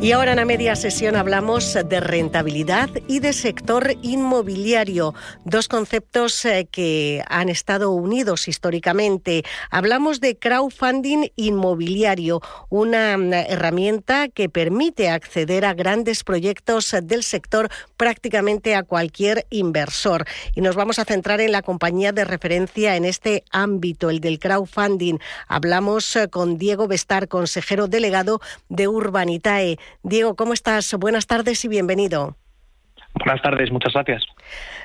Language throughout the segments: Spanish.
Y ahora en la media sesión hablamos de rentabilidad y de sector inmobiliario, dos conceptos eh, que han estado unidos históricamente. Hablamos de crowdfunding inmobiliario, una mm, herramienta que permite acceder a grandes proyectos del sector prácticamente a cualquier inversor. Y nos vamos a centrar en la compañía de referencia en este ámbito, el del crowdfunding. Hablamos eh, con Diego Bestar, consejero delegado de Urbanitae. Diego, ¿cómo estás? Buenas tardes y bienvenido. Buenas tardes, muchas gracias.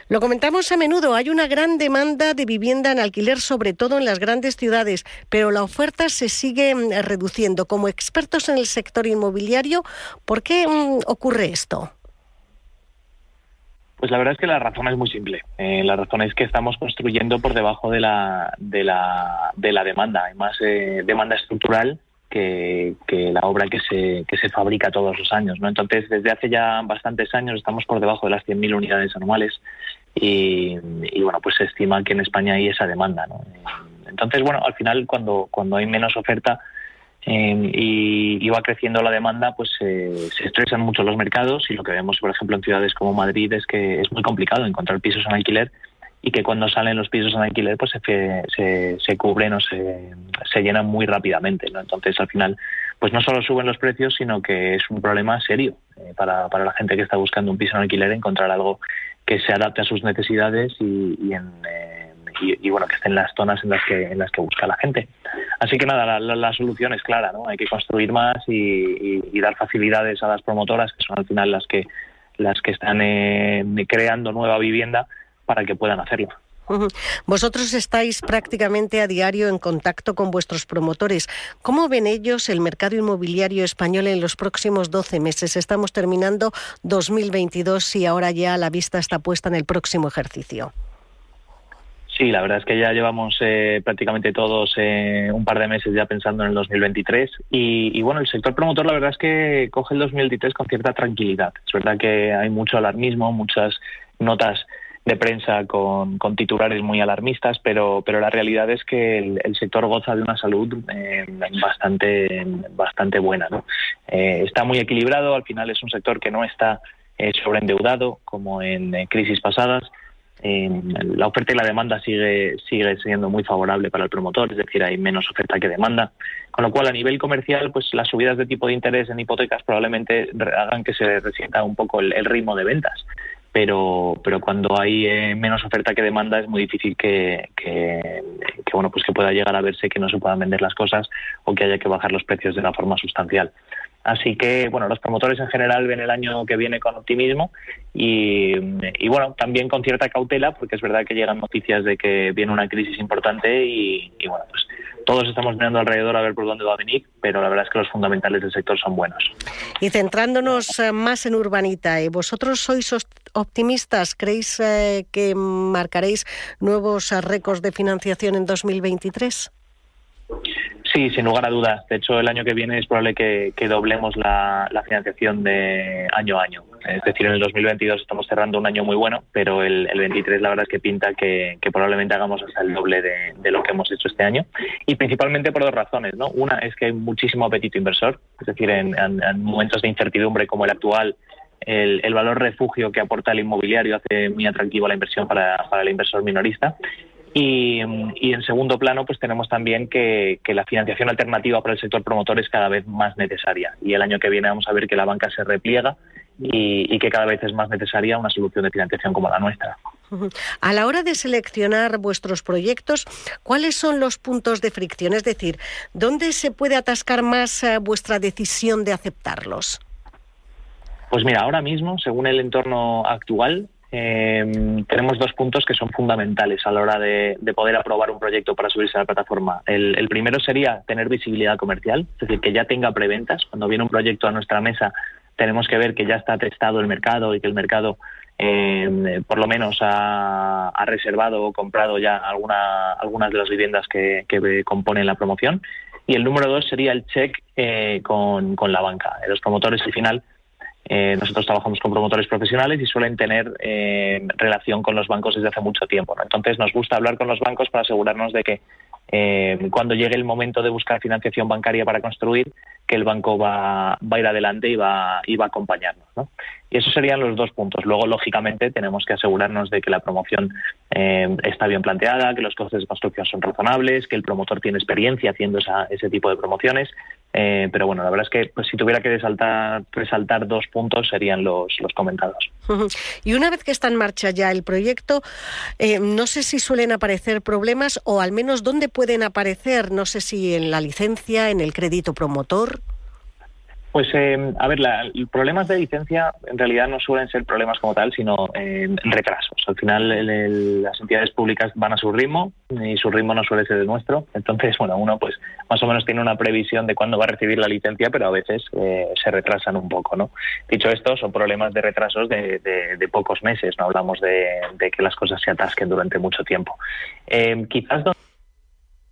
Lo comentamos a menudo, hay una gran demanda de vivienda en alquiler, sobre todo en las grandes ciudades, pero la oferta se sigue mm, reduciendo. Como expertos en el sector inmobiliario, ¿por qué mm, ocurre esto? Pues la verdad es que la razón es muy simple. Eh, la razón es que estamos construyendo por debajo de la, de la, de la demanda. Hay más eh, demanda estructural que, la obra que se, que se fabrica todos los años. ¿no? Entonces, desde hace ya bastantes años estamos por debajo de las 100.000 unidades anuales y, bueno, pues se estima que en España hay esa demanda. ¿no? Entonces, bueno, al final cuando, cuando hay menos oferta eh, y, va creciendo la demanda, pues se estresan mucho los mercados y lo que vemos, por ejemplo, en ciudades como Madrid es que es muy complicado encontrar pisos en alquiler y que cuando salen los pisos en alquiler pues se, se, cubren o se, se, llenan muy rápidamente. ¿no? Entonces al final pues no solo suben los precios, sino que es un problema serio eh, para, para, la gente que está buscando un piso en alquiler encontrar algo que se adapte a sus necesidades y, y en, eh, y, bueno que esté en las zonas en las que en las que busca la gente. Así que nada, la, la, solución es clara, ¿no? Hay que construir más y, y, dar facilidades a las promotoras que son al final las que las que están eh, creando nueva vivienda para que puedan hacerlo. Vosotros estáis prácticamente a diario en contacto con vuestros promotores. ¿Cómo ven ellos el mercado inmobiliario español en los próximos 12 meses? Estamos terminando 2022 y ahora ya la vista está puesta en el próximo ejercicio. Sí, la verdad es que ya llevamos eh, prácticamente todos eh, un par de meses ya pensando en el 2023 y, y, bueno, el sector promotor la verdad es que coge el 2023 con cierta tranquilidad. Es verdad que hay mucho alarmismo, muchas notas de prensa con, con, titulares muy alarmistas, pero, pero la realidad es que el, sector goza de una salud eh, bastante, bastante buena. ¿no? Eh, está muy equilibrado, al final es un sector que no está eh, sobreendeudado como en crisis pasadas. la oferta y la demanda sigue, sigue siendo muy favorable para el promotor, es decir, hay menos oferta que demanda. Con lo cual, a nivel comercial, pues las subidas de tipo de interés en hipotecas probablemente hagan que se resienta un poco el ritmo de ventas pero, pero cuando hay eh, menos oferta que demanda es muy difícil que, que, bueno pues que pueda llegar a verse que no se puedan vender las cosas o que haya que bajar los precios de una forma sustancial. Así que bueno, los promotores en general ven el año que viene con optimismo y, y, bueno, también con cierta cautela, porque es verdad que llegan noticias de que viene una crisis importante y, y bueno, pues todos estamos mirando alrededor a ver por dónde va a venir, pero la verdad es que los fundamentales del sector son buenos. Y centrándonos eh, más en Urbanita, ¿eh? ¿vosotros sois optimistas? ¿Creéis eh, que marcaréis nuevos récords de financiación en 2023? Sí, sin lugar a dudas. De hecho, el año que viene es probable que, doblemos la, financiación de año a año. Es decir, en el 2022 estamos cerrando un año muy bueno, pero el, el 23 la verdad es que pinta que, probablemente hagamos hasta el doble de, lo que hemos hecho este año. Y principalmente por dos razones. ¿no? Una es que hay muchísimo apetito inversor, es decir, en, momentos de incertidumbre como el actual, el, valor refugio que aporta el inmobiliario hace muy atractivo la inversión para, para el inversor minorista. Y, en segundo plano, pues tenemos también que, la financiación alternativa para el sector promotor es cada vez más necesaria. Y el año que viene vamos a ver que la banca se repliega y, que cada vez es más necesaria una solución de financiación como la nuestra. A la hora de seleccionar vuestros proyectos, ¿cuáles son los puntos de fricción? Es decir, ¿dónde se puede atascar más eh, vuestra decisión de aceptarlos? Pues mira, ahora mismo, según el entorno actual, eh, tenemos dos puntos que son fundamentales a la hora de, poder aprobar un proyecto para subirse a la plataforma. El, primero sería tener visibilidad comercial, es decir, que ya tenga preventas. Cuando viene un proyecto a nuestra mesa, tenemos que ver que ya está testado el mercado y que el mercado eh, por lo menos ha, reservado o comprado ya alguna, algunas de las viviendas que, que componen la promoción. Y el número dos sería el check eh, con, con, la banca. Los promotores, al final, eh, nosotros trabajamos con promotores profesionales y suelen tener eh, relación con los bancos desde hace mucho tiempo. Entonces nos gusta hablar con los bancos para asegurarnos de que eh, cuando llegue el momento de buscar financiación bancaria para construir, que el banco va, va a ir adelante y va, y va a acompañarnos. ¿no? Y esos serían los dos puntos. Luego, lógicamente, tenemos que asegurarnos de que la promoción eh, está bien planteada, que los costes de construcción son razonables, que el promotor tiene experiencia haciendo ese tipo de promociones. Eh, pero bueno, la verdad es que pues, si tuviera que resaltar, dos puntos serían los, los comentados. Y una vez que está en marcha ya el proyecto, eh, no sé si suelen aparecer problemas o al menos dónde pueden aparecer, no sé si en la licencia, en el crédito promotor. Pues, eh, a ver, la, problemas de licencia en realidad no suelen ser problemas como tal, sino eh, retrasos. Al final, el, las entidades públicas van a su ritmo y su ritmo no suele ser el nuestro. Entonces, bueno, uno pues más o menos tiene una previsión de cuándo va a recibir la licencia, pero a veces eh, se retrasan un poco, ¿no? Dicho esto, son problemas de retrasos de, de, de pocos meses, no hablamos de, de, que las cosas se atasquen durante mucho tiempo. Eh, quizás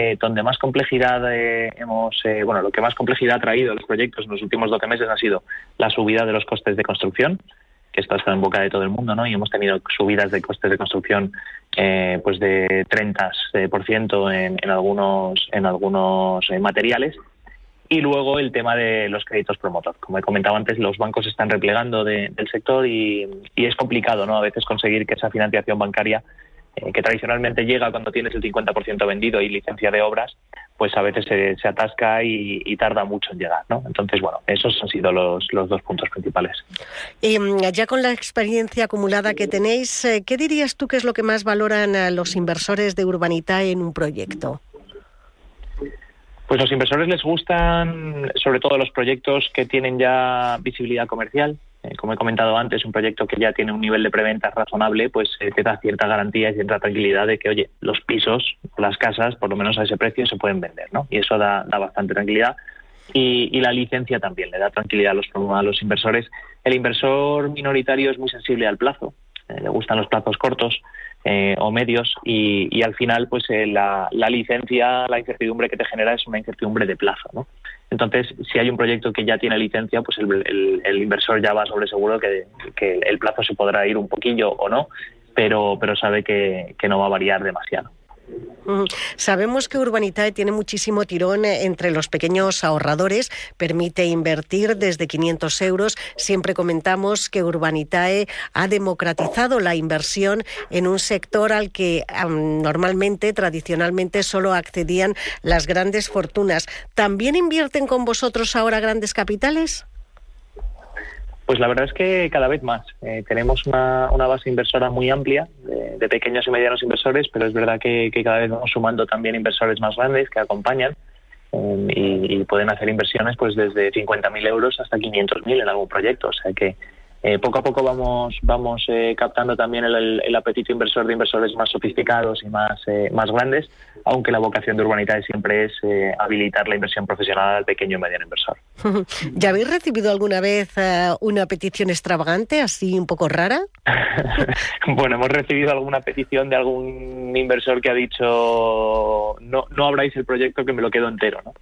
eh, donde más complejidad eh, hemos, eh, bueno, lo que más complejidad ha traído los proyectos en los últimos 12 meses ha sido la subida de los costes de construcción, que esto está en boca de todo el mundo, ¿no? Y hemos tenido subidas de costes de construcción pues de 30% en, en algunos, en algunos materiales. Y luego el tema de los créditos promotor. Como he comentado antes, los bancos están replegando de, del sector y es complicado, ¿no? A veces conseguir que esa financiación bancaria eh, que tradicionalmente llega cuando tienes el 50% vendido y licencia de obras, pues a veces se, se atasca y, y, tarda mucho en llegar. ¿no? Entonces, bueno, esos han sido los, los dos puntos principales. Eh, ya con la experiencia acumulada que tenéis, eh, ¿qué dirías tú que es lo que más valoran los inversores de Urbanita en un proyecto? Pues los inversores les gustan sobre todo los proyectos que tienen ya visibilidad comercial, eh, como he comentado antes, un proyecto que ya tiene un nivel de preventa razonable, pues eh, te da cierta garantía y cierta tranquilidad de que, oye, los pisos, las casas, por lo menos a ese precio, se pueden vender, ¿no? Y eso da, da bastante tranquilidad. Y, y, la licencia también le da tranquilidad a los, a los inversores. El inversor minoritario es muy sensible al plazo, eh, le gustan los plazos cortos eh, o medios y, y, al final, pues eh, la, la licencia, la incertidumbre que te genera es una incertidumbre de plazo, ¿no? Entonces, si hay un proyecto que ya tiene licencia, pues el, el, el inversor ya va sobre seguro que, que, el plazo se podrá ir un poquillo o no, pero, pero sabe que, que no va a variar demasiado. Sabemos que Urbanitae tiene muchísimo tirón entre los pequeños ahorradores, permite invertir desde 500 euros. Siempre comentamos que Urbanitae ha democratizado la inversión en un sector al que normalmente, tradicionalmente, solo accedían las grandes fortunas. ¿También invierten con vosotros ahora grandes capitales? Pues la verdad es que cada vez más. Eh, tenemos una, una, base inversora muy amplia de, de, pequeños y medianos inversores, pero es verdad que, cada vez vamos sumando también inversores más grandes que acompañan um, y, y, pueden hacer inversiones pues desde 50.000 euros hasta 500.000 en algún proyecto. O sea que eh, poco a poco vamos vamos eh, captando también el, el, el, apetito inversor de inversores más sofisticados y más eh, más grandes, aunque la vocación de Urbanitae siempre es eh, habilitar la inversión profesional al pequeño y mediano inversor. ¿Ya habéis recibido alguna vez uh, una petición extravagante, así un poco rara? bueno, hemos recibido alguna petición de algún inversor que ha dicho no no abráis el proyecto que me lo quedo entero, ¿no?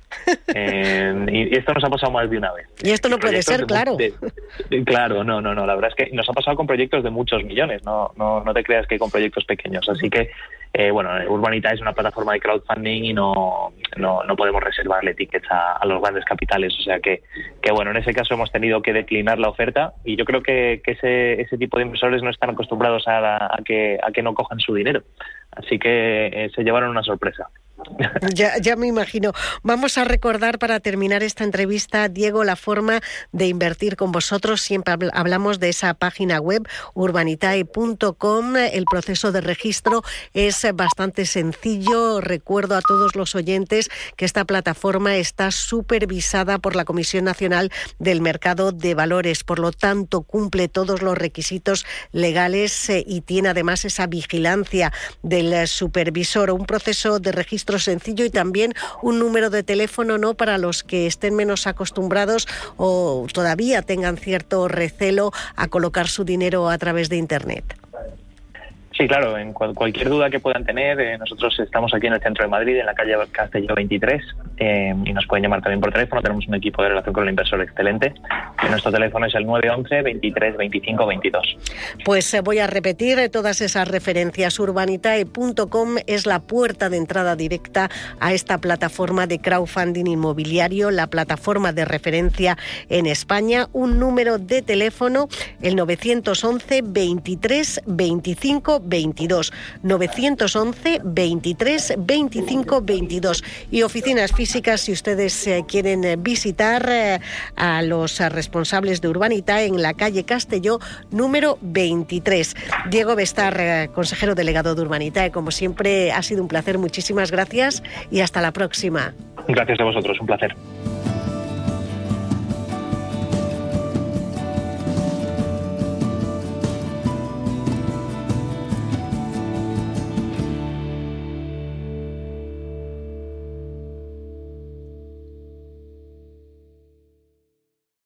Eh, y esto nos ha pasado más de una vez. Y esto no puede ser, claro. De, de, claro, no, no, no. La verdad es que nos ha pasado con proyectos de muchos millones. No, no, no te creas que con proyectos pequeños. Así que, eh, bueno, Urbanita es una plataforma de crowdfunding y no, no, no podemos reservarle tickets a, a, los grandes capitales. O sea que, que, bueno, en ese caso hemos tenido que declinar la oferta y yo creo que, que ese, ese tipo de inversores no están acostumbrados a, a, que, a que no cojan su dinero. Así que eh, se llevaron una sorpresa. Ya, me imagino. Vamos a recordar para terminar esta entrevista, Diego, la forma de invertir con vosotros. Siempre hablamos de esa página web, urbanitae.com. El proceso de registro es bastante sencillo. Recuerdo a todos los oyentes que esta plataforma está supervisada por la Comisión Nacional del Mercado de Valores. Por lo tanto, cumple todos los requisitos legales eh, y tiene además esa vigilancia del supervisor. Un proceso de registro sencillo y también un número de teléfono no para los que estén menos acostumbrados o todavía tengan cierto recelo a colocar su dinero a través de internet. Sí, claro, en cualquier duda que puedan tener, eh, nosotros estamos aquí en el centro de Madrid, en la calle Castelló 23, eh, y nos pueden llamar también por teléfono. Tenemos un equipo de relación con el inversor excelente. nuestro teléfono es el 911 23 25 22. Pues eh, voy a repetir todas esas referencias. Urbanitae.com es la puerta de entrada directa a esta plataforma de crowdfunding inmobiliario, la plataforma de referencia en España. Un número de teléfono, el 911 23 25 22. 911 23 25 22. Y oficinas físicas, si ustedes eh, quieren eh, visitar eh, a los responsables de Urbanita en la calle Castelló, número 23. Diego Bestar, consejero delegado de Urbanita, como siempre, ha sido un placer. Muchísimas gracias y hasta la próxima. Gracias a vosotros, un placer.